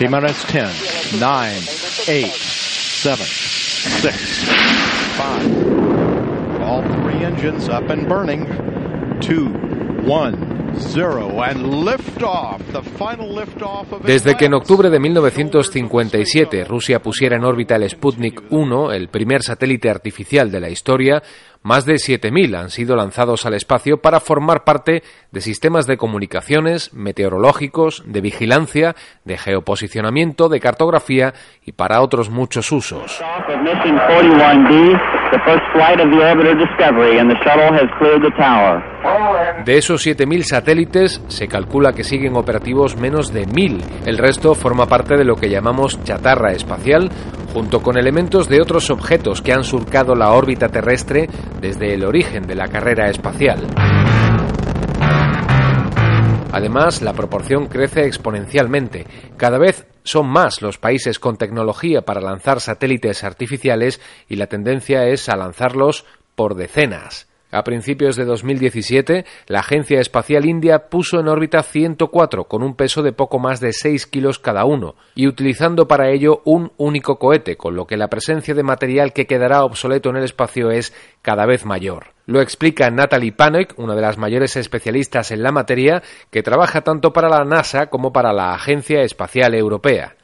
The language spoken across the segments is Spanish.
Minus 10, 9, 8, 7, 6, 5. All three engines up and burning. 2, 1. Desde que en octubre de 1957 Rusia pusiera en órbita el Sputnik 1, el primer satélite artificial de la historia, más de 7.000 han sido lanzados al espacio para formar parte de sistemas de comunicaciones, meteorológicos, de vigilancia, de geoposicionamiento, de cartografía y para otros muchos usos. De esos 7.000 satélites, se calcula que siguen operativos menos de 1.000. El resto forma parte de lo que llamamos chatarra espacial, junto con elementos de otros objetos que han surcado la órbita terrestre desde el origen de la carrera espacial. Además, la proporción crece exponencialmente. Cada vez son más los países con tecnología para lanzar satélites artificiales y la tendencia es a lanzarlos por decenas. A principios de 2017, la Agencia Espacial India puso en órbita 104 con un peso de poco más de 6 kilos cada uno y utilizando para ello un único cohete, con lo que la presencia de material que quedará obsoleto en el espacio es cada vez mayor. Lo explica Natalie Panek, una de las mayores especialistas en la materia, que trabaja tanto para la NASA como para la Agencia Espacial Europea.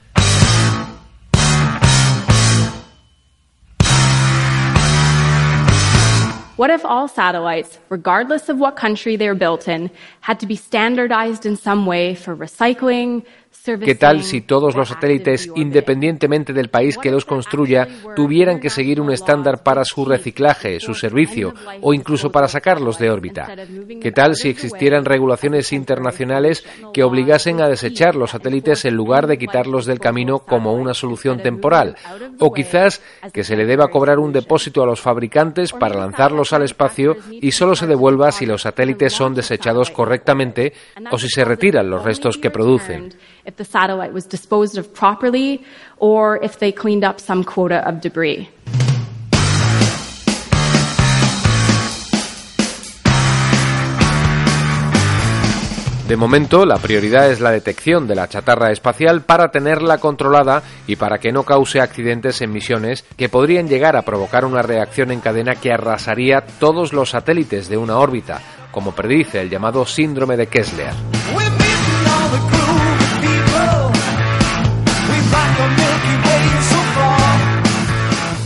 What if all satellites, regardless of what country they're built in, had to be standardized in some way for recycling, ¿Qué tal si todos los satélites, independientemente del país que los construya, tuvieran que seguir un estándar para su reciclaje, su servicio o incluso para sacarlos de órbita? ¿Qué tal si existieran regulaciones internacionales que obligasen a desechar los satélites en lugar de quitarlos del camino como una solución temporal? O quizás que se le deba cobrar un depósito a los fabricantes para lanzarlos al espacio y solo se devuelva si los satélites son desechados correctamente o si se retiran los restos que producen if the satellite was disposed of properly or if they cleaned up some quota of debris. De momento, la prioridad es la detección de la chatarra espacial para tenerla controlada y para que no cause accidentes en misiones que podrían llegar a provocar una reacción en cadena que arrasaría todos los satélites de una órbita, como predice el llamado síndrome de Kessler.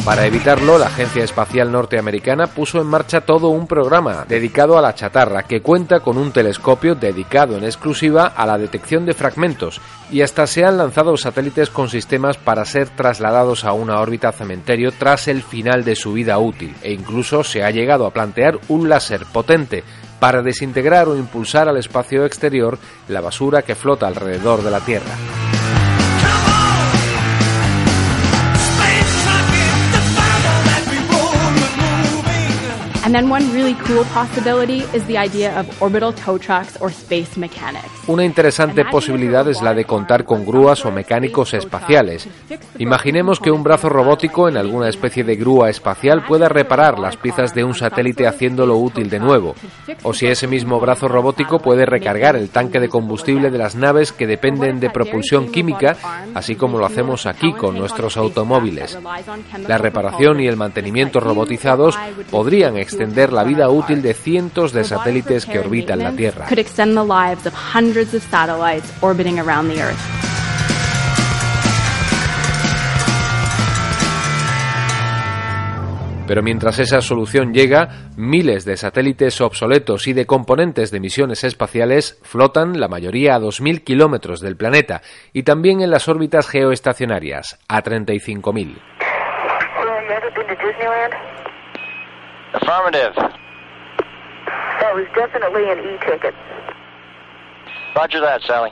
Para evitarlo, la Agencia Espacial Norteamericana puso en marcha todo un programa dedicado a la chatarra que cuenta con un telescopio dedicado en exclusiva a la detección de fragmentos y hasta se han lanzado satélites con sistemas para ser trasladados a una órbita cementerio tras el final de su vida útil e incluso se ha llegado a plantear un láser potente para desintegrar o impulsar al espacio exterior la basura que flota alrededor de la Tierra. Una interesante posibilidad es la de contar con grúas o mecánicos espaciales. Imaginemos que un brazo robótico en alguna especie de grúa espacial pueda reparar las piezas de un satélite haciéndolo útil de nuevo. O si ese mismo brazo robótico puede recargar el tanque de combustible de las naves que dependen de propulsión química, así como lo hacemos aquí con nuestros automóviles. La reparación y el mantenimiento robotizados podrían extender la vida útil de cientos de satélites que orbitan la Tierra. Pero mientras esa solución llega, miles de satélites obsoletos y de componentes de misiones espaciales flotan, la mayoría a 2.000 kilómetros del planeta, y también en las órbitas geoestacionarias, a 35.000. Affirmative. That was definitely an e-ticket. Roger that, Sally.